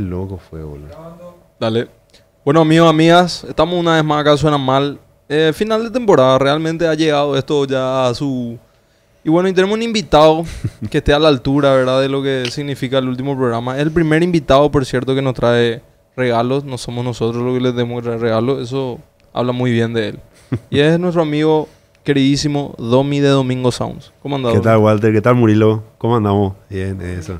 loco fue, boludo. Dale. Bueno, amigos, amigas, estamos una vez más acá, suena mal. Eh, final de temporada, realmente ha llegado esto ya a su... Y bueno, y tenemos un invitado que esté a la altura, ¿verdad? De lo que significa el último programa. Es el primer invitado, por cierto, que nos trae regalos. No somos nosotros los que les demos regalos. Eso habla muy bien de él. Y es nuestro amigo queridísimo Domi de Domingo Sounds. ¿Cómo andamos? ¿Qué tal, Walter? ¿Qué tal, Murilo? ¿Cómo andamos? Bien, eso.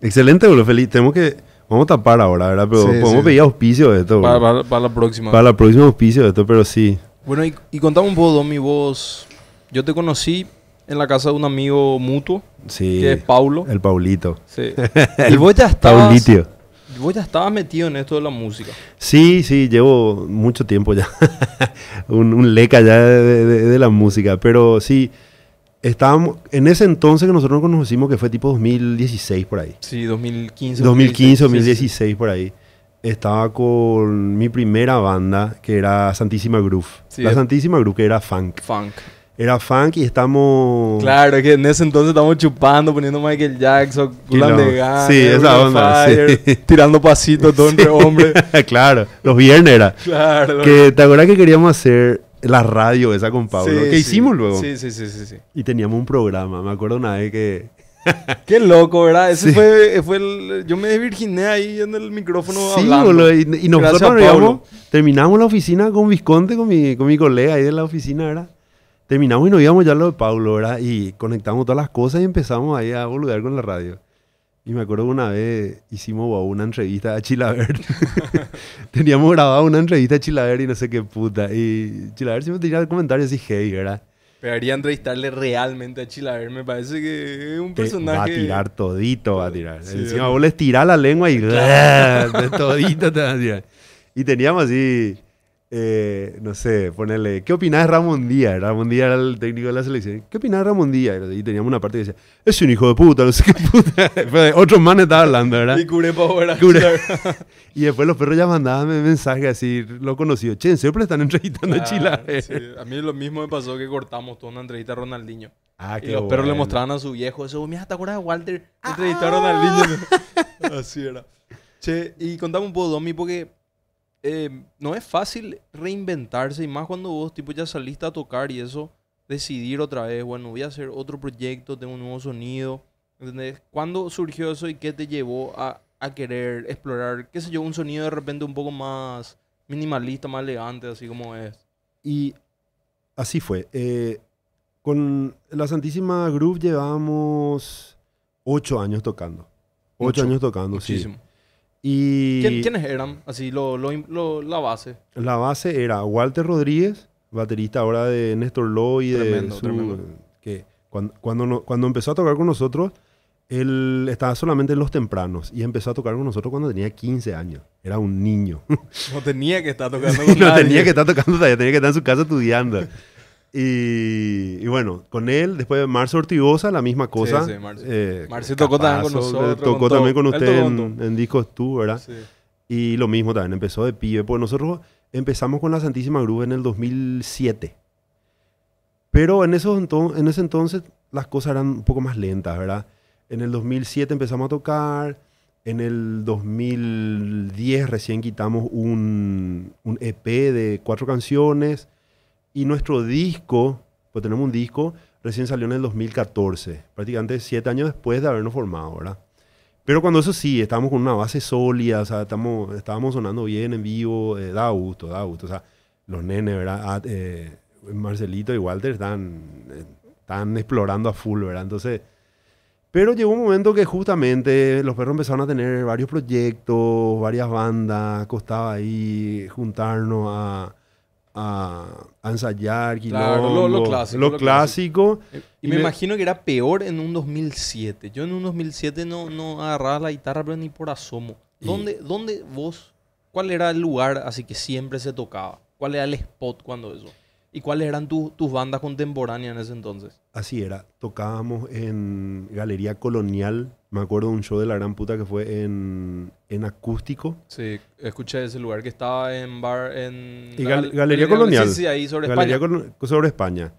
Excelente, boludo. Feliz. Tenemos que... Vamos a tapar ahora, ¿verdad? Pero Sí, podemos sí. pedir auspicio de esto, Para, boludo. para- para la próxima. Para la próxima auspicio de esto, pero sí. Bueno, y, y contame un poco, Domi, vos... Yo te conocí en la casa de un amigo mutuo, Sí. que es Paulo. El Paulito. Sí. y vos ya estabas... Paulitio. Vos ya estabas metido en esto de la música. Sí, sí, llevo mucho tiempo ya. un, un leca ya de, de- de la música. Pero sí, estábamos. En ese entonces que nosotros nos conocimos, que fue tipo 2016 por ahí. Sí, 2015. 2015, 2016. 2016 por ahí. Estaba con mi primera banda, que era Santísima Groove. Sí, la Santísima Groove, que era funk. Funk. Era funk y estamos. Claro, es que en ese entonces estábamos chupando, poniendo Michael Jackson, Gulan de Sí, esa onda, tirando pasitos todo entre hombres. claro, los viernes era. Claro. Que, ¿Te acuerdas que queríamos hacer la radio esa con Pablo? Sí, ¿Qué sí. hicimos luego? Sí, sí, sí, sí, sí. Y teníamos un programa. Me acuerdo una vez que. Qué loco, ¿verdad? Ese fue, fue el... Yo me desvirginé ahí en el micrófono Sí, hablando. boludo, Y, y nosotros Pablo. terminamos la oficina con Visconte, con mi, con mi colega ahí de la oficina, ¿verdad? Terminamos y nos íbamos ya a lo de Pablo, ¿verdad? Y conectamos todas las cosas y empezamos ahí a boludear con la radio. Y me acuerdo que una vez hicimos wow, una entrevista a Chilaver. Teníamos grabado una entrevista a Chilaver y no sé qué puta. Y Chilaver siempre tenía comentarios así hey, ¿verdad? Pegaría entrevistarle realmente a Chilaver. Me parece que es un Te personaje... va a tirar todito, va a tirar. Sí, Encima ¿verdad? vos les tirás la lengua y de todito te va a tirar. Y teníamos así, eh, no sé, ponerle, ¿qué opinás de Ramón Díaz? Ramón Díaz era el técnico de la selección. ¿Qué opinás de Ramón Díaz? Y teníamos una parte que decía, es un hijo de puta, no sé qué puta. Otro man estaba hablando, ¿verdad? Y curé para fuera. Curé. Chilaver. Y después los perros ya mandaban mensajes así, lo conocido. Che, ¿en serio le están entrevistando a Claro, Chila? sí. A mí lo mismo me pasó que cortamos toda una entrevista a Ronaldinho. Ah, Y los perros le mostraban a su viejo eso. Mira, ¿te acuerdas de Walter? Entrevistaron a Ronaldinho. Así era. Che, y contame un poco, Domi, porque eh, no es fácil reinventarse. Y más cuando vos, tipo, ya saliste a tocar y eso. Decidir otra vez, bueno, voy a hacer otro proyecto, tengo un nuevo sonido. ¿Entendés? ¿Cuándo surgió eso y qué te llevó a, a querer explorar, qué sé yo, un sonido de repente un poco más minimalista, más elegante, así como es? Y así fue. Eh, con la Santísima Groove llevábamos ocho años tocando. Ocho Mucho, años tocando, Muchísimo. sí. Y ¿Quién- ¿Quiénes eran? Así, lo, lo, lo- la base. la base era Walter Rodríguez, baterista ahora de Néstor Lowe y de Tremendo, su- tremendo. que cuando, cuando, no- cuando empezó a tocar con nosotros, él estaba solamente en los tempranos y empezó a tocar con nosotros cuando tenía 15 años. Era un niño. No tenía que estar tocando con no nadie. tenía que estar tocando todavía, tenía que estar en su casa estudiando. Y, y bueno, con él, después de Marcio Ortigosa, la misma cosa. sí, Marcio. Eh, Marcio tocó también con nosotros, Tocó con también con usted en, en Discos Tú, ¿verdad? Sí. Y lo mismo también, empezó de pibe. Pues nosotros empezamos con la Santísima Groove en el 2007. Pero en, esos en ese entonces las cosas eran un poco más lentas, ¿verdad? En el 2007 empezamos a tocar. En el 2010 recién quitamos un, un EP de cuatro canciones. Y nuestro disco, pues tenemos un disco, recién salió en el 2014. Prácticamente siete años después de habernos formado, ¿verdad? Pero cuando eso sí, estábamos con una base sólida, o sea, estamos, estábamos sonando bien en vivo, eh, da gusto, da gusto. O sea, los nenes, ¿verdad? Ah, eh, Marcelito y Walter están, eh, están explorando a full, ¿verdad? Entonces, pero llegó un momento que justamente los perros empezaron a tener varios proyectos, varias bandas, costaba ahí juntarnos a, a, a ensayar, Claro, lo- clásico, lo lo clásico. Y, Y me, me- imagino que era peor en un 2007. Yo en un 2007 no, no agarraba la guitarra, pero ni por asomo. Y- ¿Dónde, ¿Dónde vos, cuál era el lugar así que siempre se tocaba? ¿Cuál era el spot cuando eso? ¿Y cuáles eran tu- tus bandas contemporáneas en ese entonces? Así era. Tocábamos en Galería Colonial. Me acuerdo de un show de la gran puta que fue en, en acústico. Sí, escuché ese lugar que estaba en bar en Y Gal- Galería Colonial. Sí, sí, ahí sobre Galería España. Sobre España.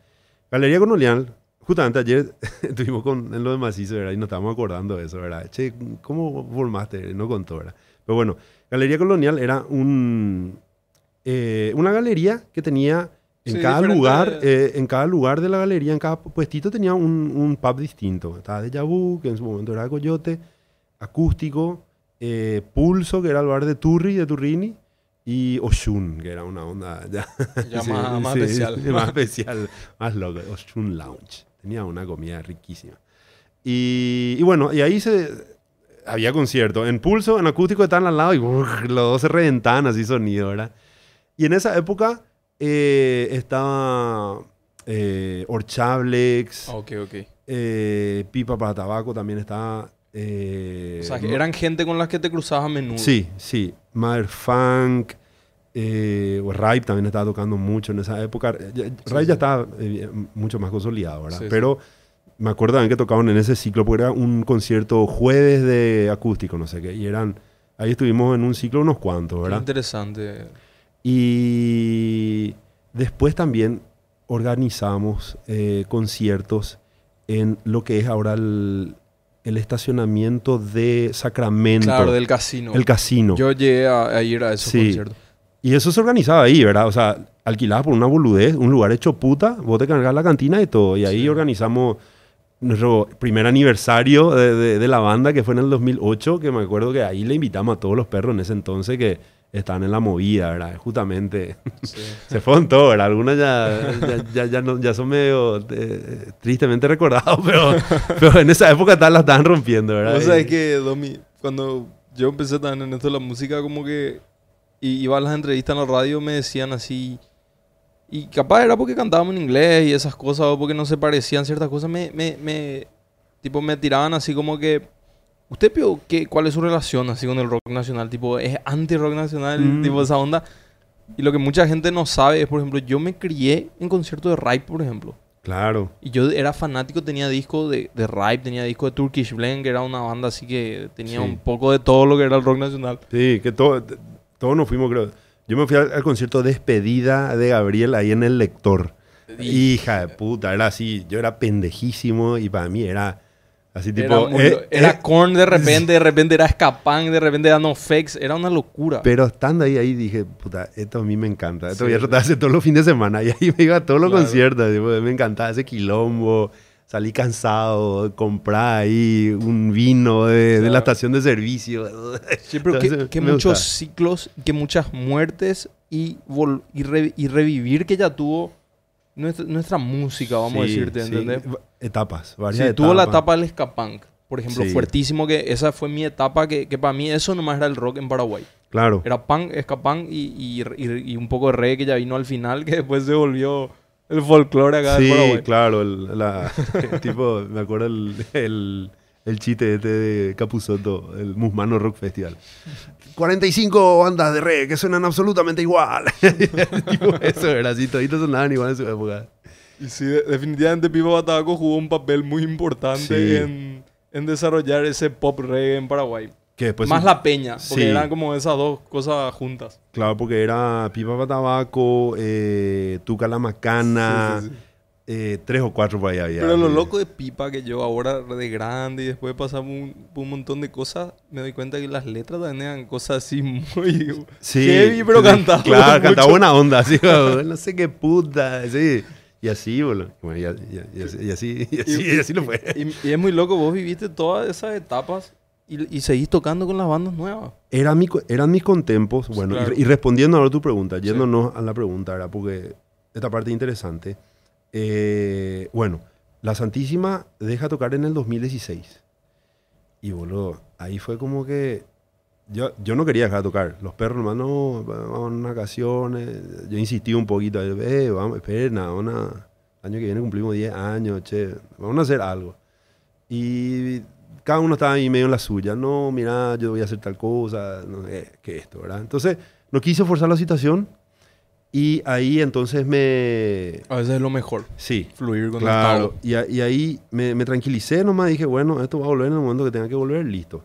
Galería Colonial. Justamente ayer estuvimos con, en lo de Macizo, ¿verdad? Y nos estábamos acordando de eso, ¿verdad? Che, ¿cómo formaste? No contó, ¿verdad? Pero bueno, Galería Colonial era un, eh, una galería que tenía en Sí, cada lugar, eh, en cada lugar de la galería, en cada puestito tenía un, un pub distinto. Estaba de Yabu, que en su momento era de Coyote, Acústico, eh, Pulso, que era el bar de Turri, de Turrini, y Oshun, que era una onda ya, Ya Sí, más, más sí, especial. más especial, más loco. Oshun Lounge. Tenía una comida riquísima. Y, y bueno, y ahí se había concierto. En Pulso, en acústico estaban al lado y los dos se reventaban así sonido, ¿verdad? Y en esa época eh, estaba eh, Orchablex, Ok, ok. eh, Pipa para Tabaco también estaba. eh, O sea, que eran gente con las que te cruzabas a menudo. Sí, sí. Mother Funk. Eh, Ripe también estaba tocando mucho en esa época. Ya- Ripe sí. ya estaba mucho más consolidado, ¿verdad? Sí. Pero me acuerdo también que tocaban en ese ciclo, porque era un concierto jueves de acústico, no sé qué. Y eran. Ahí estuvimos en un ciclo unos cuantos, Qué ¿verdad? interesante. Y después también organizamos eh, conciertos en lo que es ahora el, el estacionamiento de Sacramento. Claro, del casino. el casino. Yo llegué a, a ir a esos Sí. conciertos. Y eso se organizaba ahí, ¿verdad? O sea, alquilaba por una boludez, un lugar hecho puta, vos te cargas la cantina y todo. Y ahí Sí. organizamos nuestro primer aniversario de, de- de la banda, que fue en el 2008, que me acuerdo que ahí le invitamos a todos los perros en ese entonces que estaban en la movida, ¿verdad? Justamente. Sí. Se fueron todos, ¿verdad? Algunos ya, ya, ya, ya no- ya son medio eh, tristemente recordados, pero, pero en esa época tal la estaban rompiendo, ¿verdad? Vos sabés Y- que, Domi, cuando yo empecé también en esto de la música, como que y iba a las entrevistas en la radio, me decían así. Y capaz era porque cantábamos en inglés y esas cosas, o porque no se parecían ciertas cosas. Me, me, me- tipo, me tiraban así como que. ¿Usted, Pio, qué, cuál es su relación así con el rock nacional? Tipo, ¿es anti-rock nacional? Mm. Tipo, esa onda. Y lo que mucha gente no sabe es, por ejemplo, yo me crié en conciertos de Ripe, por ejemplo. Claro. Y yo era fanático, tenía disco de, de Ripe, tenía disco de Turkish Blend, que era una banda así que tenía Sí. un poco de todo lo que era el rock nacional. Sí, que todo, todos nos fuimos, creo. Yo me fui al, al concierto despedida de Gabriel ahí en el lector. Y Hija de puta, era así, yo era pendejísimo y para mí era así tipo... era muy eh, era eh, Korn de repente, de repente era Scapan, de repente era NoFX, era una locura. pero estando ahí, ahí dije, puta, esto a mí me encanta. Esto Sí. voy a tratar de hacer todos los fines de semana. Y ahí me iba a todos los Claro. conciertos. tipo, me encantaba ese quilombo. Salí cansado, comprar ahí un vino de, la estación de servicio. Sí, pero Entonces, que muchos gusta. ciclos, que muchas muertes y, vol- y, re- y revivir que ya tuvo nuestra, nuestra música, vamos a Sí, decirte, sí. ¿entendés? Etapas, varias Sí, etapas. tuvo la etapa del Scapunk, por ejemplo, Sí. fuertísimo, que esa fue mi etapa, que, que para mí eso nomás era el rock en Paraguay. Claro. Era punk, ska-punk y, y, y- y un poco de reggae que ya vino al final, que después se volvió el folclore acá Sí, en Paraguay. claro, el, la- tipo, me acuerdo el, el, el chiste este de Capuzoto, el Musmano Rock Festival. 45 bandas de reggae que suenan absolutamente igual. tipo, eso era así, toditos sonaban igual en su época. Y sí, de- definitivamente Pipo Bataco jugó un papel muy importante Sí. en, en desarrollar ese pop reggae en Paraguay. Que después Más la peña, porque Sí. eran como esas dos cosas juntas. Claro, porque era Pipa para Tabaco, eh, Tuca la Macana, Sí, sí, sí. Eh, tres o cuatro por ahí había. Pero lo Sí. loco de Pipa, que yo ahora de grande y después pasamos un, un montón de cosas, me doy cuenta que las letras también eran cosas así muy Sí, heavy, pero sí, cantaba Claro, cantaba buena onda, así, no sé qué puta, sí. Y así, boludo. Bueno, y, y- y así, y así, y así, así lo fue. Y, es muy loco, vos viviste todas esas etapas y, seguís tocando con las bandas nuevas. Era mi eran mis contempos, bueno, y- Claro. y, respondiendo ahora a tu pregunta, yéndonos a la pregunta, ¿verdad? Porque esta parte es interesante. Eh, bueno, la Santísima deja tocar en el 2016. Y boludo, ahí fue como que yo, yo no quería dejar de tocar. Los perros, hermano, vamos a unas vacaciones. Yo insistí un poquito, eh, vamos, esperen, vamos a- año que viene cumplimos 10 años, che, vamos a hacer algo. Y cada uno estaba ahí medio en la suya. No, mira, yo voy a hacer tal cosa, no, eh, que esto, ¿verdad? Entonces, no quise forzar la situación. Y ahí entonces me... A veces es lo mejor, Sí, fluir con el claro. Y, y ahí me, me tranquilicé nomás. Dije, bueno, esto va a volver en el momento que tenga que volver, listo.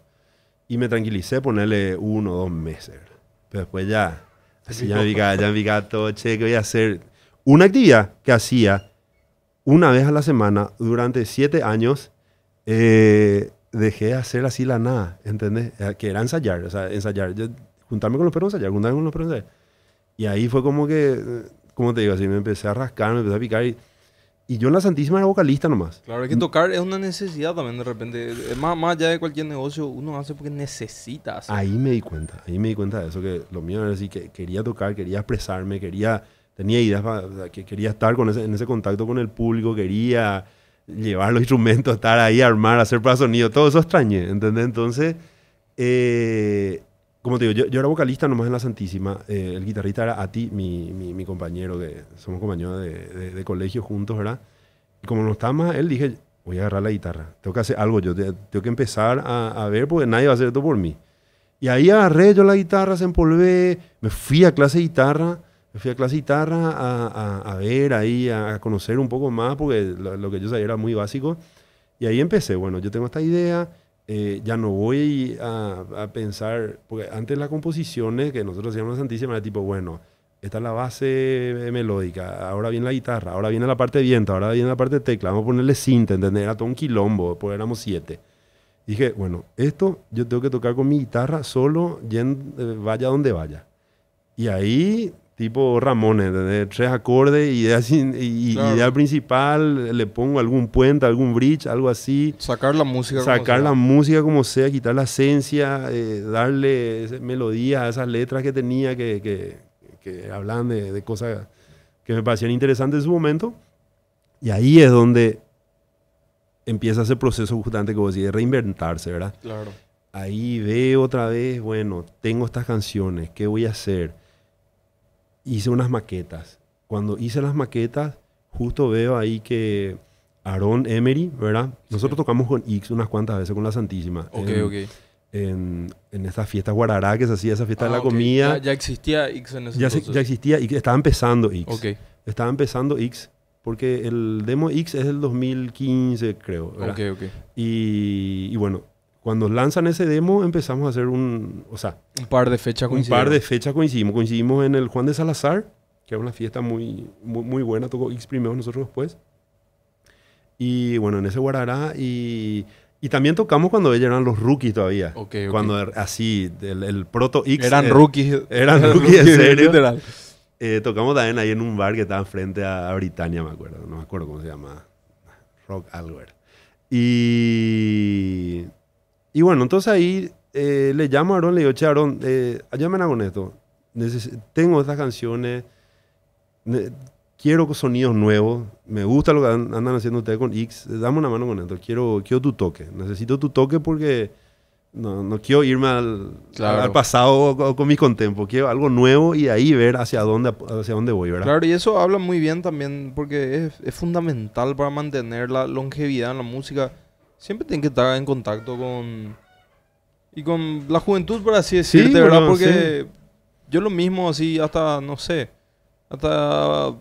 Y me tranquilicé ponerle uno o dos meses. Pero después ya... Así ya me picaba, ya me picaba todo, che, que voy a hacer? Una actividad que hacía una vez a la semana durante siete años, eh, dejé de hacer así la nada, ¿entendés? Eh, Que era ensayar, o sea, ensayar. Yo, juntarme con los perros, ensayar, juntarme con los perros, ensayar. Y ahí fue como que, como te digo, así me empecé a rascar, me empecé a picar. Y, y yo en la Santísima era vocalista nomás. Claro, hay que tocar es una necesidad también de repente. Eh, Más, más allá de cualquier negocio, uno hace porque necesita hacer. Ahí me di cuenta, ahí me di cuenta de eso, que lo mío era así, que quería tocar, quería expresarme, quería, tenía ideas, pa- o sea, que quería estar con ese, en ese contacto con el público, quería llevar los instrumentos, estar ahí, armar, hacer para sonido, todo eso extrañé, ¿entendés? Entonces, eh, como te digo, yo, yo era vocalista nomás en La Santísima, eh, el guitarrista era Ati, mi, mi, mi compañero, que somos compañeros de, de- de colegio juntos, ¿verdad? Y como no estaba más él, dije, voy a agarrar la guitarra, tengo que hacer algo, yo te- tengo que empezar a, a ver porque nadie va a hacer esto por mí. Y ahí agarré yo la guitarra, se empolvé, me fui a clase de guitarra, me fui a clase de guitarra a, a- a ver ahí, a conocer un poco más, porque lo, lo que yo sabía era muy básico. Y ahí empecé, bueno, yo tengo esta idea, eh, ya no voy a, pensar, porque antes las composiciones que nosotros hacíamos en Santísima era tipo, bueno, esta es la base melódica, ahora viene la guitarra, ahora viene la parte viento, ahora viene la parte de tecla, vamos a ponerle cinta, ¿entendés? Era todo un quilombo, porque éramos siete. Dije, bueno, esto yo tengo que tocar con mi guitarra solo, yen- eh, vaya donde vaya. Y ahí, tipo Ramones, ¿entendés? tres acordes, idea, sin- y, Claro. idea principal, le pongo algún puente, algún bridge, algo así. Sacar la música. como Sacar sea. la música como sea, quitar la esencia, eh, darle ese- melodía a esas letras que tenía que, que, que hablaban de, de cosas que me parecían interesantes en su momento. Y ahí es donde empieza ese proceso justamente, como decía, de reinventarse, ¿verdad? Claro. Ahí veo otra vez, bueno, tengo estas canciones, ¿qué voy a hacer? Hice unas maquetas. Cuando hice las maquetas, justo veo ahí que Aaron Emery, ¿verdad? Nosotros Sí. tocamos con X unas cuantas veces con la Santísima. Ok, en, ok. En, en estas fiestas guarará que se hacía, esa fiesta de Ah, la ok. comida. Ya, ya existía X en ese Ya, se- ya existía y estaba empezando X. Ok, Estaba empezando X, porque el demo X es del 2015, creo. ¿verdad? ok, ok. Y, y bueno, cuando lanzan ese demo empezamos a hacer un, o sea, Un par de fechas un coincidieron. par de fechas coincidimos. Coincidimos en el Juan de Salazar, que era una fiesta muy, muy, muy buena, tocó X primero, nosotros después. Y bueno, en ese Guarará y, y también tocamos cuando ellos eran los rookies todavía. Ok, ok. Cuando er- así, el, el proto X. Eran eh, rookies. eran rookies, en serio. Literal. eh, tocamos también ahí en un bar que estaba frente a, a Britannia, me acuerdo. No me acuerdo cómo se llama. Rock algo era. Y, y bueno, entonces ahí eh, le llamo a Aaron, le digo, che, Aaron, eh, ayúdame con esto. Neces- tengo estas canciones, ne- quiero sonidos nuevos, me gusta lo que an- andan haciendo ustedes con X, dame una mano con esto, quiero, quiero tu toque, necesito tu toque porque no, no quiero irme al, Claro. al pasado con, con mis contempos, quiero algo nuevo y ahí ver hacia dónde, hacia dónde voy, ¿verdad? Claro, y eso habla muy bien también porque es, es fundamental para mantener la longevidad en la música. Siempre tienen que estar en contacto con... Y con la juventud, por así decirte, Sí, ¿verdad? Porque yo lo mismo, así, hasta, no sé, hasta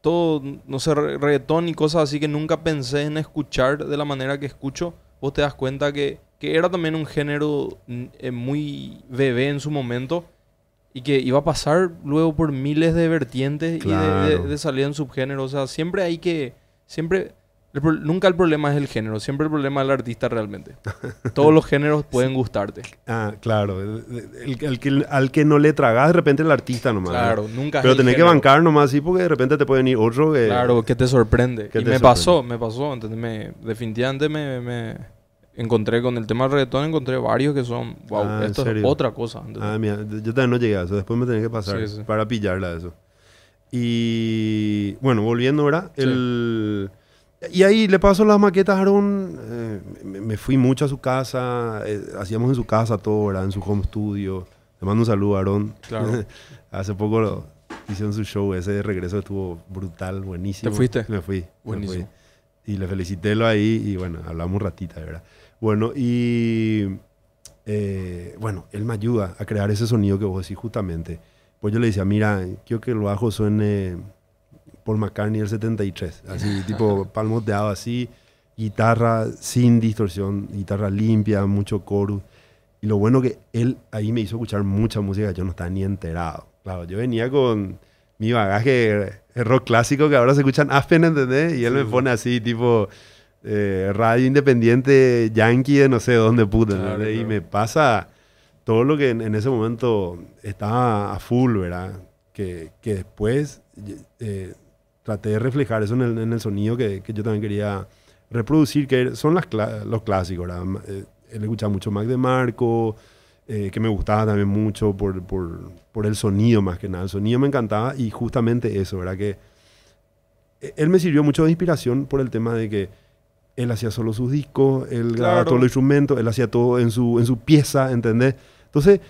todo, no sé, re- reggaetón y cosas así que nunca pensé en escuchar de la manera que escucho, vos te das cuenta que, que era también un género eh, muy bebé en su momento y que iba a pasar luego por miles de vertientes y de- de, Claro. de salir en subgéneros. O sea, siempre hay que, siempre, el nunca el problema es el género, siempre el problema es el artista realmente. Todos los géneros pueden gustarte. Ah, claro. El, el- que, al que no le tragas de repente el artista nomás. ¿no? Claro, nunca es Pero tenés que bancar nomás así porque de repente te puede venir otro que... Claro, que te sorprende. que y te me sorprende. pasó, me pasó. definitivamente me, me encontré con el tema del reggaetón, encontré varios que son, wow, Ah, ¿en esto es otra cosa. Ah, mira, yo también no llegué a eso. Después me tenía que pasar Sí, sí. para pillarla eso. Y bueno, volviendo ahora, Sí. el... Y ahí le paso las maquetas a Aaron. eh, me, me fui mucho a su casa. eh, hacíamos en su casa todo, ¿verdad? En su home studio. Le mando un saludo a Aaron. Claro. Hace poco lo, hicieron su show. Ese de regreso estuvo brutal, buenísimo. ¿Te fuiste? Me fui. me Buenísimo. fui. Y le felicité lo ahí y bueno, hablamos un ratita, ¿verdad? Bueno, y eh, bueno, él me ayuda a crear ese sonido que vos decís justamente. Pues yo le decía, mira, quiero que el bajo suene Paul McCartney del 73, así, tipo palmoteado así, guitarra sin distorsión, guitarra limpia, mucho chorus. Y lo bueno que él ahí me hizo escuchar mucha música yo no estaba ni enterado. Claro, yo venía con mi bagaje de rock clásico que ahora se escuchan Aspen, ¿entendés? Y él Sí, me pone así, tipo, eh, radio independiente yankee de no sé dónde puta. Y me pasa todo lo que en, en ese momento estaba a full, ¿verdad? Que, que después eh, traté de reflejar eso en el, en el sonido que, que yo también quería reproducir, que son las cla- los clásicos, ¿verdad? Eh, él escuchaba mucho Mac de Marco, eh, que me gustaba también mucho por, por, por el sonido más que nada. El sonido me encantaba y justamente eso, ¿verdad? Que eh, él me sirvió mucho de inspiración por el tema de que él hacía solo sus discos, él grababa Claro. todos los instrumentos, él hacía todo en su, en su pieza, ¿entendés? Entonces,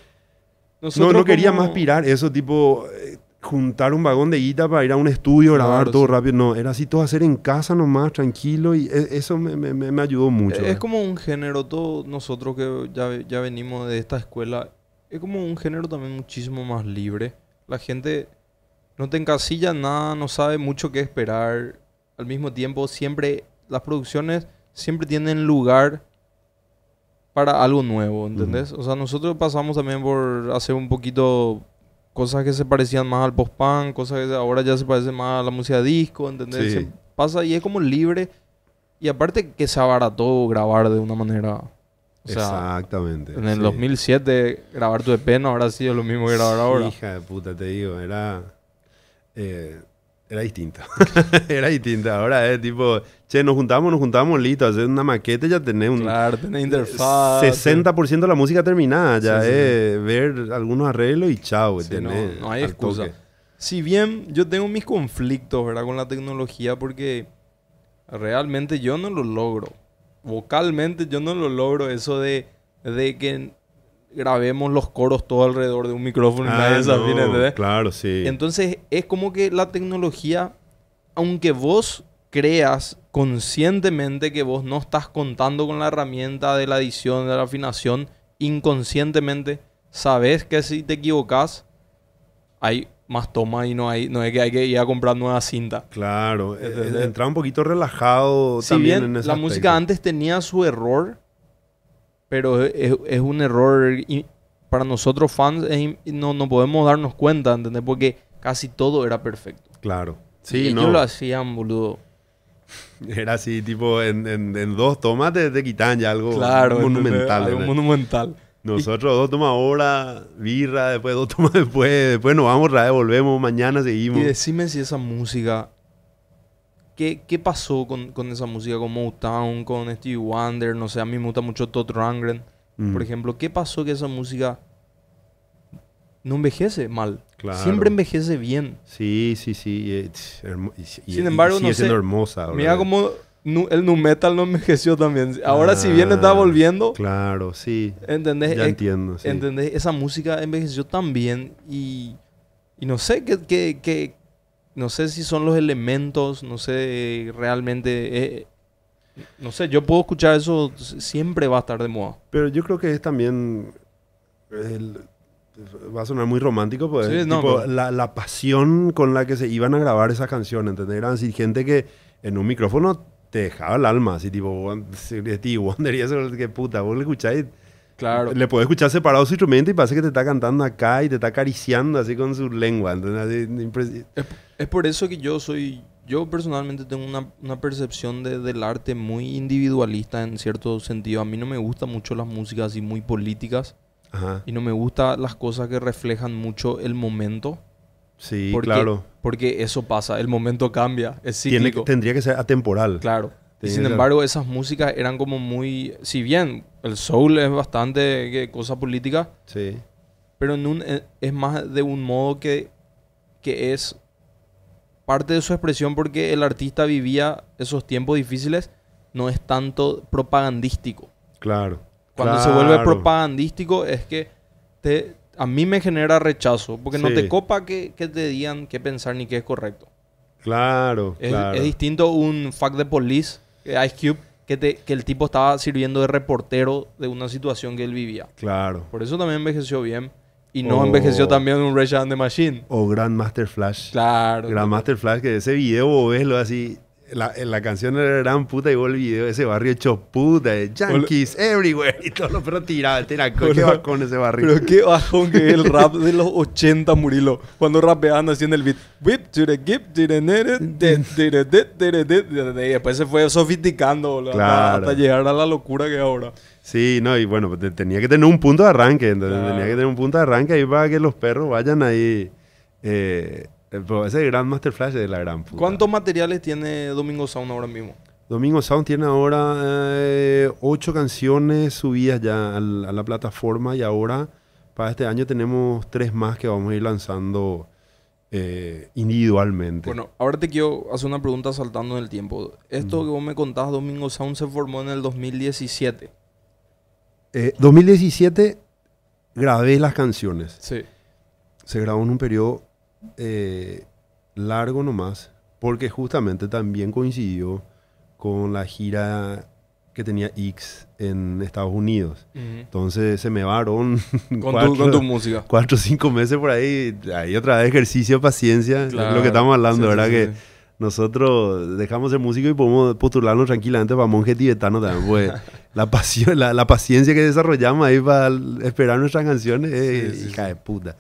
no, no quería como- más pirar eso, tipo, eh, juntar un vagón de guita para ir a un estudio, grabar Claro, todo sí. rápido. No, era así todo hacer en casa nomás, tranquilo, y e- eso me, me- me- ayudó mucho. Es ¿verdad? como un género, todos nosotros que ya, ya venimos de esta escuela, es como un género también muchísimo más libre. La gente no te encasilla en nada, no sabe mucho qué esperar. Al mismo tiempo, siempre las producciones siempre tienen lugar para algo nuevo, ¿entendés? O sea, nosotros pasamos también por hacer un poquito cosas que se parecían más al post-punk, cosas que ahora ya se parecen más a la música disco, ¿entendés? Sí. Se pasa y es como libre. Y aparte que se abarató grabar de una manera... O sea, Exactamente. en el sí. 2007 grabar tu EP no habrá sido lo mismo que grabar ahora. Hija de puta, te digo, era. eh, era distinto. era distinto. Ahora es tipo, che, nos juntamos, nos juntamos, listo, hacer una maqueta, ya tenés un. Claro, tenés interfaz. 60% de la música terminada, ya Sí, sí, es ver algunos arreglos y chao, Sí, no, tenés no hay excusa. toque. Si bien yo tengo mis conflictos, ¿verdad? Con la tecnología porque realmente yo no lo logro. Vocalmente yo no lo logro eso de, de que grabemos los coros todo alrededor de un micrófono y Ah, nadie se afina, no, ¿entendés? claro, sí. Entonces es como que la tecnología, aunque vos creas conscientemente que vos no estás contando con la herramienta de la edición, de la afinación, inconscientemente sabes que si te equivocas hay más toma y no hay no es que hay que ir a comprar nueva cinta. Claro, eh, ¿Entendés? entraba un poquito relajado Si también bien en ese la aspecto. música antes tenía su error, pero es, un error y para nosotros fans es no, no podemos darnos cuenta, ¿entendés? Porque casi todo era perfecto. Claro. y Sí, ellos no. lo hacían, boludo. Era así, tipo, en, en- en dos tomas te, te quitan ya algo monumental. Algo monumental. Nosotros dos tomas ahora, birra, después dos tomas después, después nos vamos otra vez, volvemos, mañana seguimos. Y decime si esa música. ¿Qué, qué pasó con, con esa música? Con Motown, con Stevie Wonder, no sé, a mí me gusta mucho Todd Rundgren, Mm, por ejemplo. ¿Qué pasó que esa música no envejece mal? Claro. Siempre envejece bien. Sí, sí, sí. y, Sin y embargo, sigue no siendo sé, hermosa. ahora. Mira como nu- el nu metal no envejeció también. Ahora si bien está volviendo, Claro, sí. ¿entendés? Ya Es- entiendo, sí. ¿Entendés? Esa música envejeció tan bien y, y no sé qué, qué- qué- no sé si son los elementos, no sé realmente, eh, no sé, yo puedo escuchar eso, siempre va a estar de moda. Pero yo creo que es también. el- va a sonar muy romántico, pues. Sí, no, tipo, pero- la, la pasión con la que se iban a grabar esas canciones, ¿entendés? Eran así, gente que en un micrófono te dejaba el alma, así tipo, Wonder y eso, que puta, vos le escucháis. Claro. Le podés escuchar separado su instrumento y parece que te está cantando acá y te está acariciando así con su lengua. Es, es por eso que yo soy, yo personalmente tengo una, una percepción de- del arte muy individualista en cierto sentido. A mí no me gustan mucho las músicas así muy políticas Ajá. y no me gustan las cosas que reflejan mucho el momento. Sí, Porque, claro. Porque eso pasa, el momento cambia, es Tiene, cíclico. tendría que ser atemporal. Claro. Y sin embargo, esas músicas eran como muy. Si bien el soul es bastante que, cosa política, Sí. pero en un, eh, es más de un modo que, que es parte de su expresión porque el artista vivía esos tiempos difíciles, no es tanto propagandístico. Claro. Cuando se vuelve propagandístico es que te, a mí me genera rechazo, porque no te copa que, que te digan qué pensar ni qué es correcto. Claro, Es, claro. es distinto un fuck de police, Ice Cube, que, te- que el tipo estaba sirviendo de reportero de una situación que él vivía. Claro. Por eso también envejeció bien. Y no envejeció también un Rage and the Machine. O Grandmaster Flash. Claro. Grandmaster Flash, que ese video vos ves lo así la, la canción era puta y el video ese barrio hecho puta, de Yankees everywhere y todo lo pero tiraba, tiraco, qué bajón ese barrio. Pero qué bajón que el rap de los 80 Murilo, cuando rapeaban haciendo el beat, whip to the gip, y después se fue sofisticando hasta, llegar a la locura que ahora. Sí, no, y bueno, pues, tenía que tener un punto de arranque, entonces, tenía que tener un punto de arranque ahí para que los perros vayan ahí eh, pero ese gran Master Flash es la gran puta. ¿Cuántos materiales tiene Domingo Sound ahora mismo? Domingo Sound tiene ahora eh, ocho canciones subidas ya a la plataforma y ahora para este año tenemos tres más que vamos a ir lanzando eh, individualmente. Bueno, ahora te quiero hacer una pregunta saltando en el tiempo. Esto que vos me contás, Domingo Sound, se formó en el 2017. Eh, 2017 grabé las canciones. Sí. Se grabó en un periodo eh, largo nomás, porque justamente también coincidió con la gira que tenía X en Estados Unidos. Entonces se me varón Con, cuatro, tu, con tu música. cuatro o cinco meses por ahí. Ahí otra vez ejercicio, paciencia, es lo que estamos hablando, Sí, ¿verdad? sí, que sí. nosotros dejamos ser músico y podemos postularnos tranquilamente para monje tibetano también, pues la, pasión, la, la paciencia que desarrollamos ahí para esperar nuestras canciones, eh, hija de puta.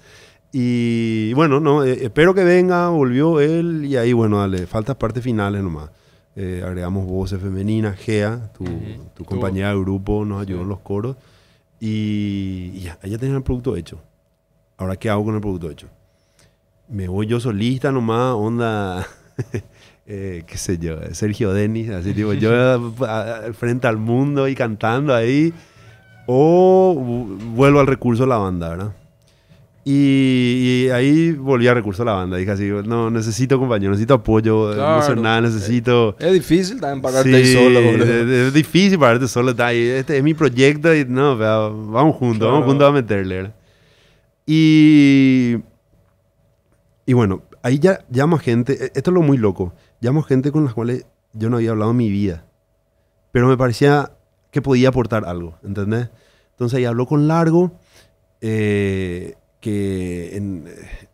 Y bueno, no, eh, espero que venga, volvió él y ahí, bueno, dale, faltas partes finales nomás. Eh, agregamos voces femeninas, Gea, tu, compañera de grupo, nos ayudó en los coros. Y, y ya, ya tenía el producto hecho. Ahora, ¿qué hago con el producto hecho? Me voy yo solista nomás, onda, eh, qué sé yo, Sergio Denis, así tipo, yo frente al mundo y cantando ahí, o vu- vuelvo al recurso de la banda, ¿verdad? Y, y ahí volví al recurso de la banda, dije así, no, necesito compañero, necesito apoyo Claro. emocional, necesito... Es difícil también pararte Sí, solo, es, es difícil pararte solo. Este es mi proyecto y no, vamos juntos, Claro. vamos juntos a meterle. ¿verdad? Y, y bueno, ahí ya llamo a gente, e- esto es lo muy loco, llamo a gente con las cuales yo no había hablado en mi vida, pero me parecía que podía aportar algo, ¿entendés? Entonces ahí habló con Largo, eh, que en-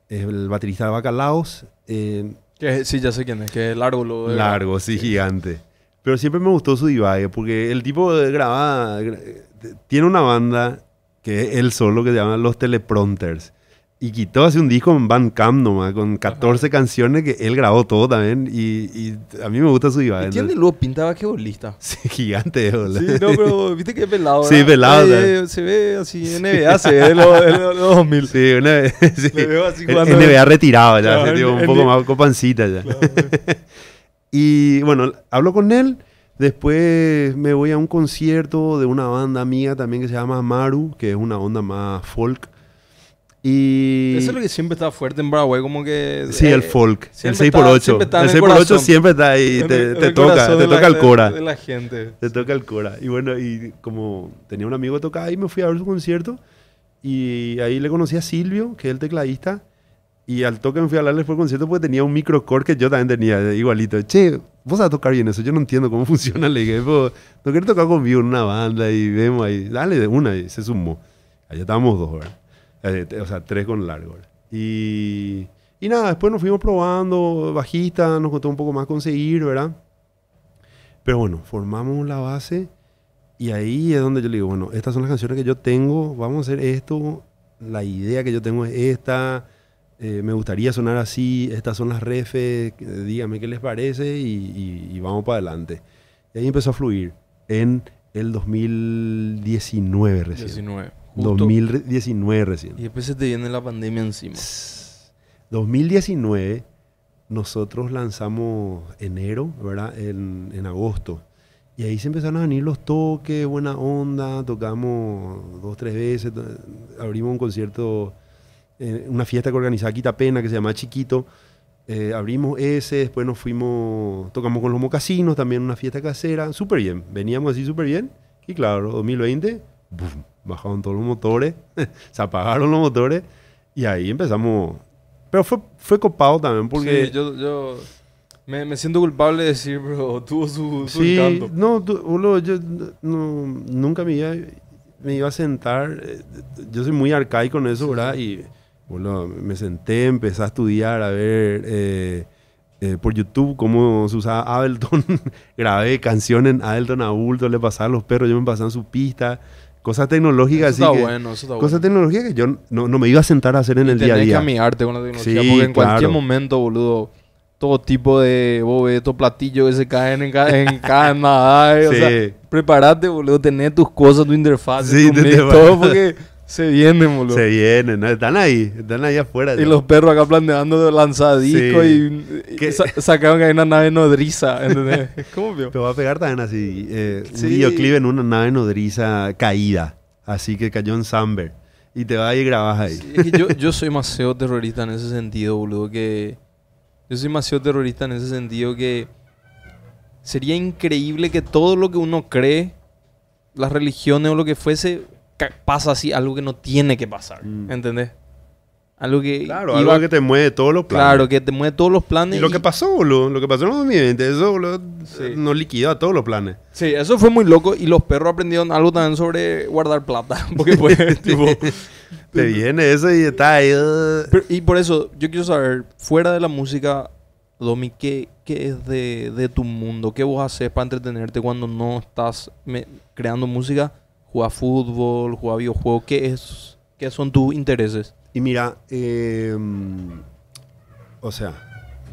es el baterista de Bacalaos, eh, Que, sí, ya sé quién es, que es largo lo de- Largo, sí, gigante. Pero siempre me gustó su divague, porque el tipo graba, gra- tiene una banda que es él solo que se llama Los Teleprompters. Y quitó hace un disco en Bandcamp nomás, con 14 canciones que él grabó todo también. Y, y a mí me gusta su divague. ¿Y quién de entonces- luego pintaba que bolista? Sí, gigante, boludo. Sí, no, pero viste que es pelado. Sí, pelado, eh, se ve así, NBA se ve de los, de los 2000. Sí, una vez. sí. Veo así El jugando. NBA retirado ya, Claro, tipo, un el- poco el- más con pancita ya. Claro. Y bueno, hablo con él. Después me voy a un concierto de una banda amiga también que se llama Maru, que es una onda más folk. Y. Eso es lo que siempre está fuerte en Paraguay, como que... Sí, eh, el folk. El siempre está- 6x8. siempre está el el 6x8 corazón. siempre está ahí. Te, el- el toca, te de toca el de- cora. De la gente. Te toca el cora. Y bueno, y como tenía un amigo que tocaba ahí, me fui a ver su concierto. Y ahí le conocí a Silvio, que es el tecladista. Y al toque me fui a hablarle después del concierto porque tenía un microcore que yo también tenía, igualito. Che, vos sabés tocar bien eso, yo no entiendo cómo funciona. Le dije, "Vos, no querés tocar conmigo en una banda y vemos ahí. Dale de una y se sumó. Allá estábamos dos, ¿verdad? Eh, o sea, tres con largo. Y, y nada, después nos fuimos probando, bajista, nos costó un poco más conseguir, ¿verdad? Pero bueno, formamos la base y ahí es donde yo le digo, bueno, estas son las canciones que yo tengo, vamos a hacer esto, la idea que yo tengo es esta, eh, me gustaría sonar así, estas son las refes, dígame qué les parece y, y- y vamos para adelante. Y ahí empezó a fluir en el 2019 recién. 19. Justo. 2019 recién. Y después se te viene la pandemia encima. 2019 nosotros lanzamos enero, ¿verdad? En, en agosto. Y ahí se empezaron a venir los toques, buena onda, tocamos dos, tres veces, abrimos un concierto, eh, una fiesta que organizaba Quitapena que se llama Chiquito. Eh, abrimos ese, después nos fuimos, tocamos con los mocasinos, también una fiesta casera, súper bien, veníamos así súper bien. Y claro, 2020, ¡bum! Bajaron todos los motores, se apagaron los motores y ahí empezamos. Pero fue, fue copado también porque... Sí, yo, yo me, me siento culpable de decir, pero tuvo su, su Sí, encanto. no, tú- boludo, yo no- nunca me iba, me iba a sentar. eh, Yo soy muy arcaico en eso, Sí, ¿verdad? Y boludo, me senté, empecé a estudiar, a ver eh, eh, por YouTube cómo se usaba Ableton. Grabé canciones en Ableton a Bulto, le pasaba a los perros, yo me pasaba su pista. Cosas tecnológicas Eso así. está que- bueno, eso está Cosas bueno. tecnológicas que yo no, no me iba a sentar a hacer en el día a Tenés que día. amigarte con la tecnología, Sí, porque en cualquier claro. momento, boludo, todo tipo de bobetos, platillos que se caen en, ca- en cada nada, eh, o Sí. sea, prepárate, boludo, tener tus cosas, tu interfaz, Sí, tu te- te- todo porque se vienen, boludo. Se vienen, ¿no? están ahí, están ahí afuera. Y ya. los perros acá planteando de lanzadiscos Sí. y, y Que- sa- sacaron que hay una nave nodriza, ¿entendés? ¿Cómo vio? Te va a pegar también así. eh, Sí. Un videoclip en una nave nodriza caída. Así que cayó en Samber. Y te vas y grabas ahí. Sí, es que yo, yo soy demasiado terrorista en ese sentido, boludo, que... Yo soy demasiado terrorista en ese sentido que... Sería increíble que todo lo que uno cree, las religiones o lo que fuese, pasa así, algo que no tiene que pasar, Mm. ¿entendés? Algo que... Claro, iba- algo que te mueve todos los planes. Claro, que te mueve todos los planes. Y lo que pasó, boludo, lo que pasó en el 2020, eso, boludo, Sí. nos liquidó a todos los planes. Sí, eso fue muy loco y los perros aprendieron algo también sobre guardar plata, porque pues, tipo... Te viene eso y está ahí. uh, Pero- y por eso, yo quiero saber, fuera de la música, Domi, ¿qué, qué es de, de tu mundo? ¿Qué vos haces para entretenerte cuando no estás me- creando música? ¿Jugar fútbol? ¿Jugar videojuegos? ¿Qué, es, ¿Qué son tus intereses? Y mira, eh, o sea,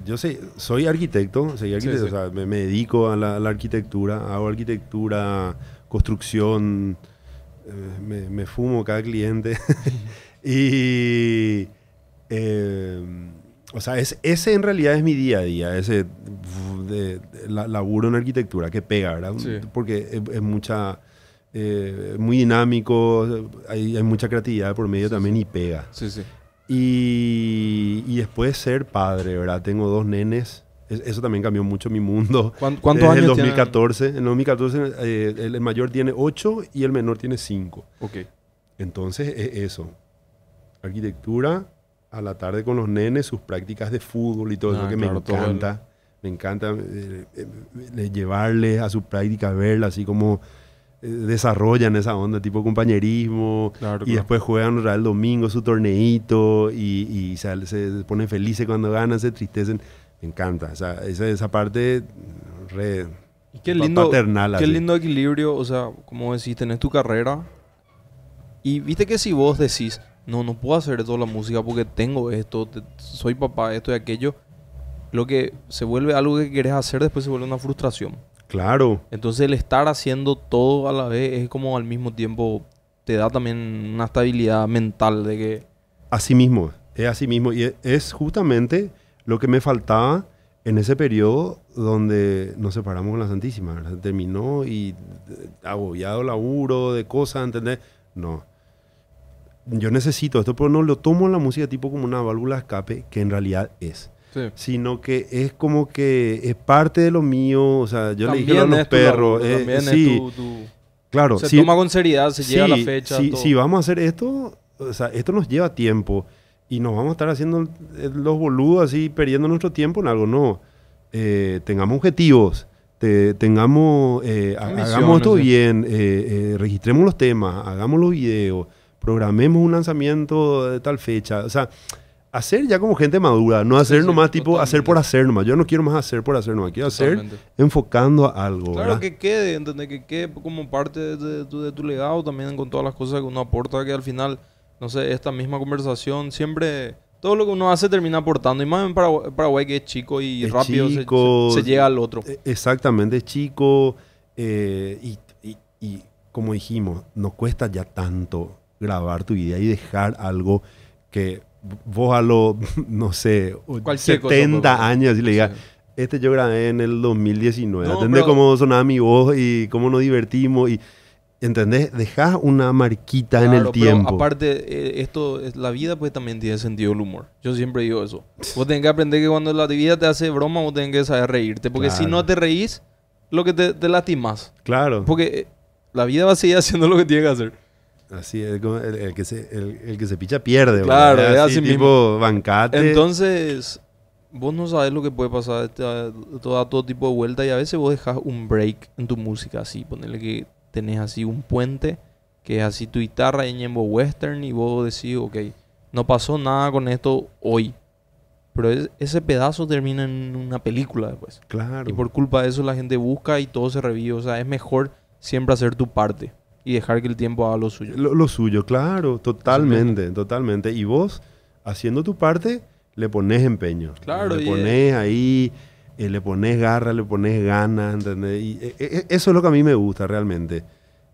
yo sé, soy arquitecto, soy arquitecto, sí. o sea, me, me dedico a la, a la arquitectura, hago arquitectura, construcción, eh, me, me fumo cada cliente. y, eh, o sea, es, ese en realidad es mi día a día, ese de, de la- laburo en arquitectura que pega, ¿verdad? Sí. Porque es, es mucha... eh, muy dinámico, hay, hay mucha creatividad por medio también y pega. Sí, sí. Y, y después ser padre, ¿verdad? Tengo dos nenes. Es- Eso también cambió mucho mi mundo. ¿Cuán- ¿Cuántos Desde años el tienen? 2014. En el 2014 eh, el, el mayor tiene 8 y el menor tiene 5. Ok. Entonces es eso. Arquitectura a la tarde con los nenes, sus prácticas de fútbol y todo Ah, eso que claro, me todo el- encanta. Me encanta eh, eh, eh, llevarles a sus prácticas, verlas así como desarrollan esa onda, tipo compañerismo. Claro, Y claro. después juegan el domingo su torneito y, y se, se ponen felices cuando ganan, se tristecen. Me encanta. O sea, esa, esa parte re Y qué lindo, paternal. qué así. lindo equilibrio, o sea, como decís, tenés tu carrera. Y viste que si vos decís, no, no puedo hacer toda la música porque tengo esto, te- soy papá, esto y aquello, lo que se vuelve algo que querés hacer después se vuelve una frustración. Claro. Entonces el estar haciendo todo a la vez es como al mismo tiempo te da también una estabilidad mental de que... Así mismo. Es así mismo. Y es- justamente lo que me faltaba en ese periodo donde nos separamos con la Santísima. ¿verdad? Terminó y eh, agobiado laburo de cosas, ¿entendés? No. Yo necesito esto, pero no lo tomo la música tipo como una válvula de escape, que en realidad es. Sí. sino que es como que es parte de lo mío, o sea, yo le dije a También los perros, laburo, eh, también es sí, tu- tu- claro, se sí, toma con seriedad, se llega a la sí, fecha. sí, todo. si vamos a hacer esto, o sea, esto nos lleva tiempo y nos vamos a estar haciendo eh, los boludos así, perdiendo nuestro tiempo en algo, no. Eh, tengamos objetivos, te- tengamos, eh, ha- hagamos esto sí. bien, eh, eh, registremos los temas, hagamos los videos, programemos un lanzamiento de tal fecha, o sea, hacer ya como gente madura, no hacer sí, nomás tipo hacer por hacer nomás. Yo no quiero más hacer por hacer nomás, quiero hacer Totalmente. enfocando a algo, Claro ¿verdad? que quede, ¿entendés? Que quede como parte de, de tu, de tu legado también con todas las cosas que uno aporta, que al final, no sé, esta misma conversación siempre... Todo lo que uno hace termina aportando. Y más en Paraguay, Paraguay que es chico y Es rápido se- chico, se, se llega al otro. Eh, Exactamente, chico. eh, y, y- y como dijimos, no cuesta ya tanto grabar tu idea y dejar algo que vos a los, no sé, Cualquier cosa, 70 pues, años y le digas, Sí. este yo grabé en el 2019. No, ¿Entendés pero- cómo sonaba mi voz y cómo nos divertimos? y ¿Entendés? Dejás una marquita en Claro, el pero tiempo. aparte, eh, esto, es- la vida pues también tiene sentido del humor. Yo siempre digo eso. Vos tenés que aprender que cuando la vida te hace broma, vos tenés que saber reírte. Porque si Claro. no te reís, lo que te, te lastimas. claro. Porque eh, la vida va a seguir haciendo lo que tiene que hacer. Así es, como el, el que se, el, el que se picha pierde. Claro, ¿verdad? es así, así tipo, bancate. Entonces, vos no sabes lo que puede pasar, te da todo, todo tipo de vuelta y a veces vos dejas un break en tu música así, ponerle que tenés así un puente, que es así tu guitarra y ñembo western y vos decís, ok, no pasó nada con esto hoy. Pero es- ese pedazo termina en una película después. Claro. Y por culpa de eso la gente busca y todo se revive. O sea, es mejor siempre hacer tu parte y dejar que el tiempo haga lo suyo. Lo, lo suyo, claro, totalmente, totalmente. Y vos, haciendo tu parte, le pones empeño. Claro, Le pones ahí, eh, le pones garra, le pones ganas, ¿entendés? Y eh, eh, eso es lo que a mí me gusta realmente.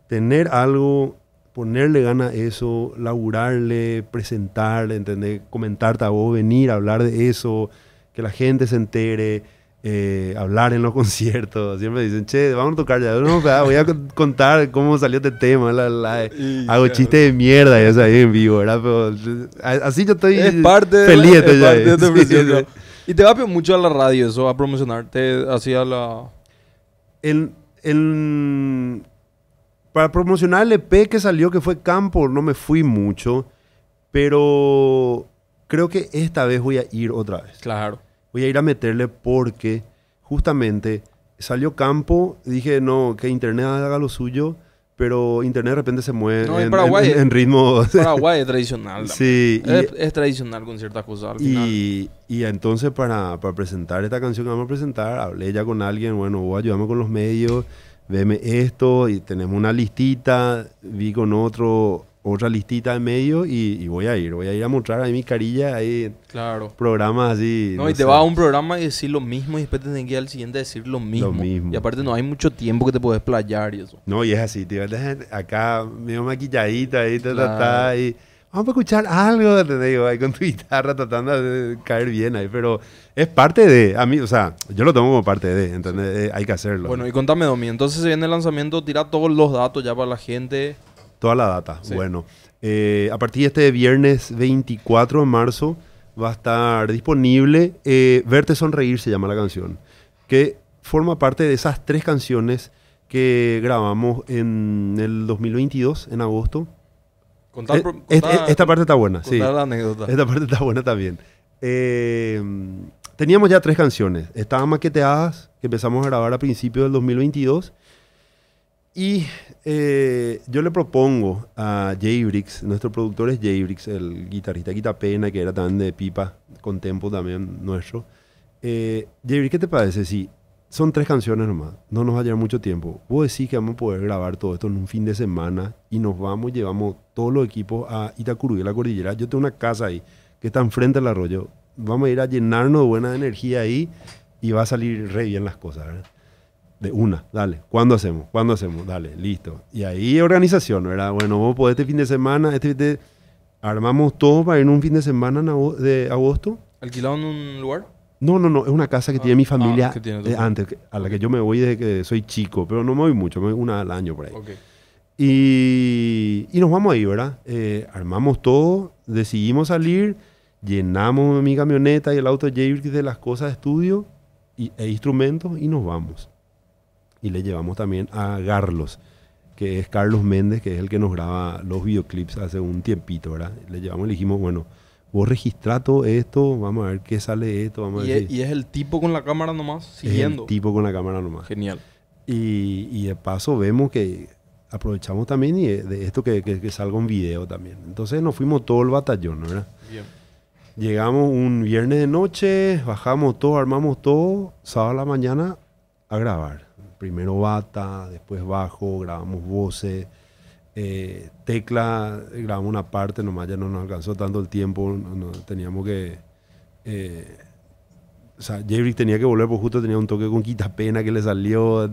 Tener algo, ponerle ganas a eso, laburarle, presentarle, ¿entendés? Comentarte a vos, venir a hablar de eso, que la gente se entere. Eh, hablar en los conciertos, siempre dicen, che, vamos a tocar ya, no, voy a con- contar cómo salió este tema, la, la, Y, Hago claro. chistes de mierda y eso ahí en vivo, ¿verdad? Pero eh, así yo estoy Es parte feliz. Y te va mucho a la radio eso, a promocionarte hacia la... En- en- para promocionar el EP que salió, que fue Campo, no me fui mucho, pero creo que esta vez voy a ir otra vez. Claro. Voy a ir a meterle porque justamente salió Campo, dije, no, que Internet haga lo suyo, pero Internet de repente se mueve No, en Paraguay en- en ritmo... Paraguay es tradicional. también. sí, y- Es, tradicional con ciertas cosas al final. Y, y entonces para, para presentar esta canción que vamos a presentar, hablé ya con alguien, bueno, vos ayudame con los medios, veme esto, y tenemos una listita, vi con otro, otra listita de medios y, y voy a ir, voy a ir a mostrar ahí mi carilla, ahí Claro. programas así. No, y te vas a un programa y decir lo mismo y después te tenés que ir al siguiente a decir lo mismo. mismo. Y aparte no hay mucho tiempo que te puedes playar y eso. No, y es así, tío, acá medio maquilladita ahí, ta, ta, ta, Claro. y vamos a escuchar algo, te digo, ahí con tu guitarra tratando de caer bien ahí, pero es parte de, a mí, o sea, yo lo tomo como parte de, ¿entendés? Eh, hay que hacerlo. Bueno, y contame, Domi, entonces se viene el lanzamiento, tira todos los datos ya para la gente. Toda la data. Sí. Bueno, eh, a partir de este viernes 24 de marzo va a estar disponible eh, Verte Sonreír, se llama la canción, que forma parte de esas tres canciones que grabamos en el 2022, en agosto. Contar, Eh, esta parte está buena, sí. contar la anécdota. Esta parte está buena también. Eh, teníamos ya tres canciones. Estaban maqueteadas, que empezamos a grabar a principios del 2022. Y eh, yo le propongo a Jay Briggs, nuestro productor es Jay Briggs, el guitarrista Quitapena, que era también de Pipa, con tempo también nuestro. Eh, Jay Briggs, ¿qué te parece si son tres canciones nomás? No nos va a llevar mucho tiempo. Vos decís que vamos a poder grabar todo esto en un fin de semana y nos vamos, llevamos todos los equipos a Itacurú, la cordillera. Yo tengo una casa ahí que está enfrente del arroyo. Vamos a ir a llenarnos de buena energía ahí y va a salir re bien las cosas, ¿verdad? De una, dale. ¿Cuándo hacemos? ¿Cuándo hacemos? Dale, listo. Y ahí organización, ¿verdad? Bueno, vamos por este fin de semana, este fin de- armamos todo para ir en un fin de semana de agosto. ¿Alquilado en un lugar? No, no, no, es una casa que Ah, tiene mi ah, familia tiene de familia. antes, a la que yo me voy desde que soy chico, pero no me voy mucho, me voy una al año por ahí. Ok. Y, y nos vamos ahí, ¿verdad? Eh, armamos todo, decidimos salir, llenamos mi camioneta y el auto de las cosas de estudio y- e instrumentos y nos vamos. Y le llevamos también a Garlos, que es Carlos Méndez, que es el que nos graba los videoclips hace un tiempito, ¿verdad? Le llevamos y le dijimos, bueno, vos registrá todo esto, vamos a ver qué sale de esto, vamos a ¿Y, ver es, y es el tipo con la cámara nomás, es siguiendo. el tipo con la cámara nomás. Genial. Y, y de paso vemos que aprovechamos también y de, de esto que, que- que salga un video también. Entonces nos fuimos todo el batallón. ¿verdad? Bien. Llegamos un viernes de noche, bajamos todo, armamos todo, sábado a la mañana a grabar. Primero bata, después bajo, grabamos voces, eh, tecla, grabamos una parte, nomás ya no nos alcanzó tanto el tiempo, no- teníamos que... eh, o sea, Jabrick tenía que volver, porque justo tenía un toque con quitapena que le salió.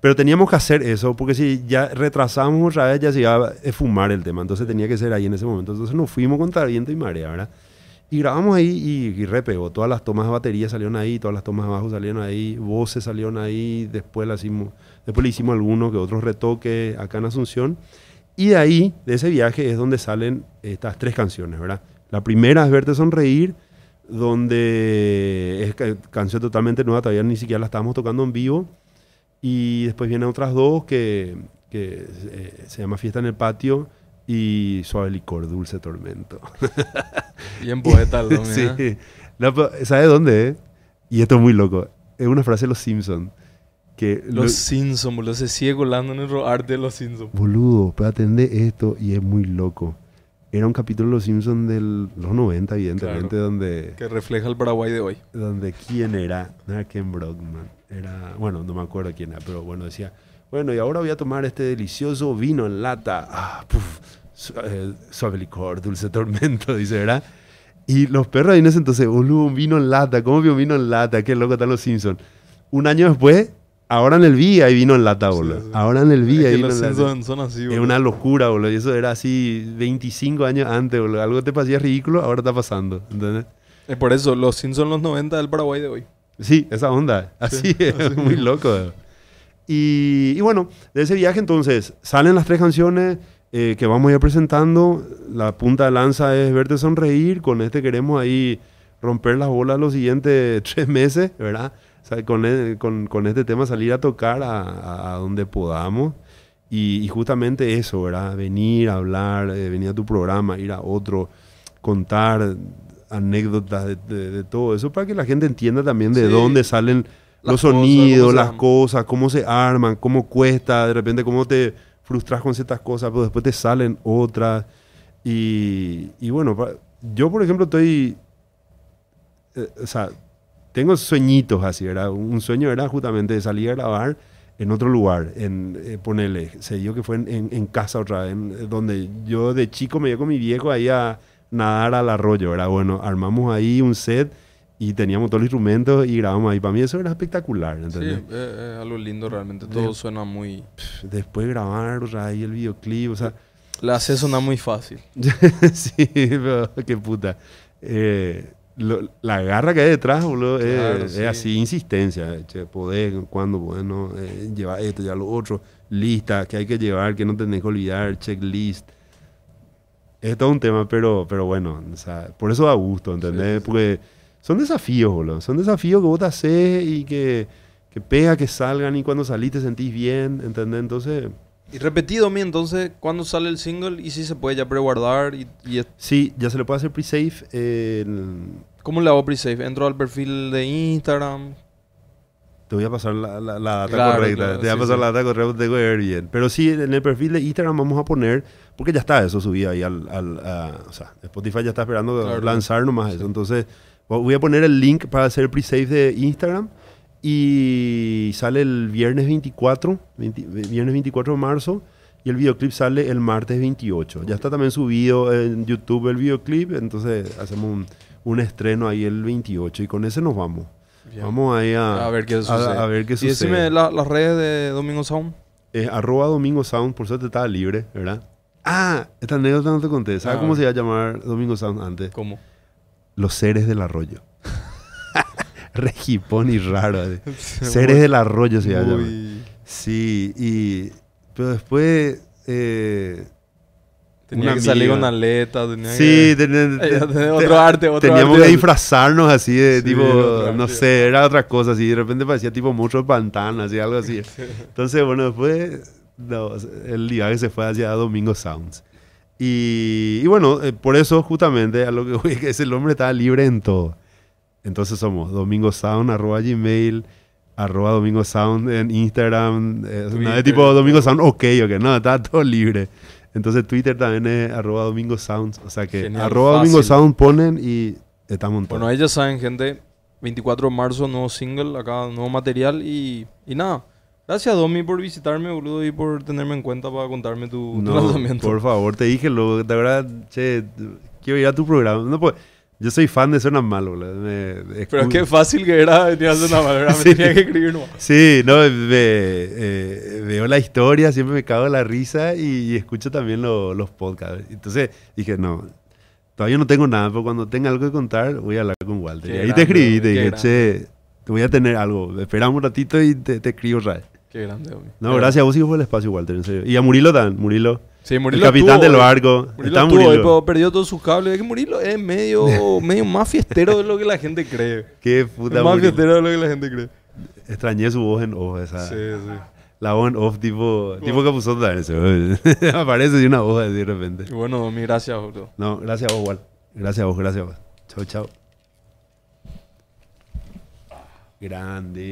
pero teníamos que hacer eso, porque si ya retrasamos otra vez, ya se iba a fumar el tema. Entonces tenía que ser ahí en ese momento. Entonces nos fuimos contra viento y marea, ¿verdad? Y grabamos ahí y, y. Todas las tomas de batería salieron ahí, todas las tomas de bajo salieron ahí, voces salieron ahí. Después, la hicimos, después le hicimos algunos que otros retoques acá en Asunción. Y de ahí, de ese viaje, es donde salen estas tres canciones, ¿verdad? La primera es Verte Sonreír, donde es ca- canción totalmente nueva, todavía ni siquiera la estábamos tocando en vivo. Y después vienen otras dos que, que eh, se llama Fiesta en el Patio y Suave Licor, Dulce Tormento. Bien poeta el sí. ¿eh? No, pero, ¿Sabe dónde? eh? Y esto es muy loco. Es una frase de los Simpsons. Que Los lo- Simpsons, boludo. Se sigue colando en el arte de los Simpsons. Boludo, pero atendé esto y es muy loco. era un capítulo de Los Simpsons de los 90, evidentemente, Claro. donde, Que refleja el Paraguay de hoy. donde quién era, no era Ken Brockman, era, bueno, no me acuerdo quién era, pero bueno, decía, bueno, y ahora voy a tomar este delicioso vino en lata, ah, puf, su- eh, suave licor, dulce tormento, dice, ¿verdad? Y los perros ahí en ese entonces, boludo, un vino en lata, ¿cómo vio un vino en lata? Qué loco están los Simpsons. Un año después, ahora en el V hay vino en lata, Sí, boludo. sí. Ahora en el V Es hay que vino los en lata. Son así, Es una locura, boludo. Y eso era así 25 años antes, boludo. Algo te parecía ridículo, ahora está pasando. ¿Entendés? Es por eso, los Simpsons los 90 del Paraguay de hoy. Sí, esa onda. Así es, así muy loco. Y, y bueno, de ese viaje entonces salen las tres canciones eh, que vamos a ir presentando. La punta de lanza es Verte Sonreír. Con este queremos ahí romper las bolas los siguientes tres meses, ¿verdad? O sea, con, e- con- con este tema salir a tocar a, a- a donde podamos. Y, y justamente eso, ¿verdad? Venir a hablar, eh, venir a tu programa, ir a otro, contar anécdotas de, de- de todo eso para que la gente entienda también de Sí. dónde salen Las los sonidos, las cosas, cómo se arman, cómo cuesta, de repente cómo te frustras con ciertas cosas, pero después te salen otras. Y, y bueno, yo por ejemplo estoy, eh, o sea, tengo sueñitos así, ¿verdad? Un sueño era justamente de salir a grabar en otro lugar, en eh, ponerle, se dio que fue en, en- en casa otra vez, en- eh, donde yo de chico me iba con mi viejo ahí a nadar al arroyo, ¿verdad? Bueno, armamos ahí un set y teníamos todos los instrumentos y grabamos ahí. Para mí eso era espectacular, Sí, ¿entendés? es, es algo lindo realmente. De- Todo suena muy... Después grabar otra vez ahí el videoclip, o sea, La hace sonar muy fácil. sí, pero qué puta. Eh, lo- la garra que hay detrás, boludo, es- Claro, es, sí. así, insistencia. Che, poder, cuando, bueno, eh, llevar esto, ya lo otro, lista, que hay que llevar, que no tenés que olvidar, checklist. Es todo un tema, pero, pero bueno, o sea, por eso da gusto, ¿entendés? Sí, sí, sí. Porque son desafíos, boludo. Son desafíos que vos te haces y que, que pega, que salgan y cuando salís te sentís bien, ¿entendés? Entonces, Y repetido, mi entonces, ¿cuándo sale el single? Y si se puede ya preguardar. Y, y sí, ya se le puede hacer pre-save. eh, ¿Cómo le hago pre-save? ¿Entro al perfil de Instagram? Te voy a pasar la, la- la data Claro, correcta. claro, te voy a sí, pasar sí. la data correcta, tengo que ver bien. Pero sí, en el perfil de Instagram vamos a poner, porque ya está eso subido ahí al. al- a- o sea, Spotify ya está esperando Claro. lanzar nomás eso. Entonces, voy a poner el link para hacer el pre-save de Instagram. Y sale el viernes 24, 20 viernes 24 de marzo. Y el videoclip sale el martes 28. Ya está también subido en YouTube el videoclip. Entonces, hacemos un, un estreno ahí el 28. Y con ese nos vamos. Bien. Vamos ahí a, A ver qué sucede. a ver qué Y sucede. decime la- las redes de Domingo Sound. Eh, arroba Domingo Sound, por suerte estaba libre, ¿verdad? Ah, esta anécdota no te conté. ¿Sabes Ah. cómo se iba a llamar Domingo Sound antes? ¿Cómo? Los seres del arroyo. Regipón y raro. así. seres del arroyo se iba a llamar. Muy- Sí, y... Pero después... eh, Tenía Una que salir con aleta. Tenía sí, que... ten- ten- tenés te- otro arte, otro teníamos arte. que disfrazarnos así de Sí, tipo, no sé, era otra cosa así. De repente parecía tipo mucho pantano, así, algo así. Entonces, bueno, después no, el día se fue hacia Domingo Sounds. Y, y bueno, eh, por eso justamente a lo que voy es ese hombre estaba libre en todo. Entonces somos Domingo Sound, arroba Gmail, arroba Domingo Sound en Instagram, eh, nada de tipo Domingo Sound, ok, ok, no, estaba todo libre. Entonces Twitter también es arroba Domingo Sounds, o sea que Genial, arroba Domingo fácil. Sound ponen y estamos en todo. Bueno, ellos saben, gente. 24 de marzo, nuevo single, acá nuevo material y, y nada. Gracias, Domi, por visitarme, boludo, y por tenerme en cuenta para contarme tu, tu No, lanzamiento. por favor, te dije, lo, de verdad, che, quiero ir a tu programa. No, pues, yo soy fan de Suena Malo. boludo. Me- Pero qué fácil que era venir a hacer una manera. Me Sí. tenía que escribir nomás. Sí, no, me- eh, veo la historia, siempre me cago en la risa y, y escucho también lo- los podcasts. Entonces dije, no, todavía no tengo nada, pero cuando tenga algo que contar voy a hablar con Walter. Qué y ahí te grande, escribí, te dije, grande. che, te voy a tener algo. Esperamos un ratito y te, te escribo, Ray. Qué grande, Domi. No, gracias a vos y por el espacio, Walter, en serio. Y a Murilo también, Murilo. Sí, el Murilo capitán estuvo, del eh. barco. Murilo Está Murilo. eh, perdió todos sus cables. Es que Murilo es medio, medio más fiestero de lo que la gente cree. Qué Es puta más Murilo. fiestero de lo que la gente cree. Extrañé su voz en off, esa. Sí, sí. La voz en off tipo, tipo puso también. ese. Aparece de una voz así de repente. Bueno, Domi, gracias, boludo. No, gracias a vos, Wal. Gracias a vos, gracias a vos. Chao, chao. Grande.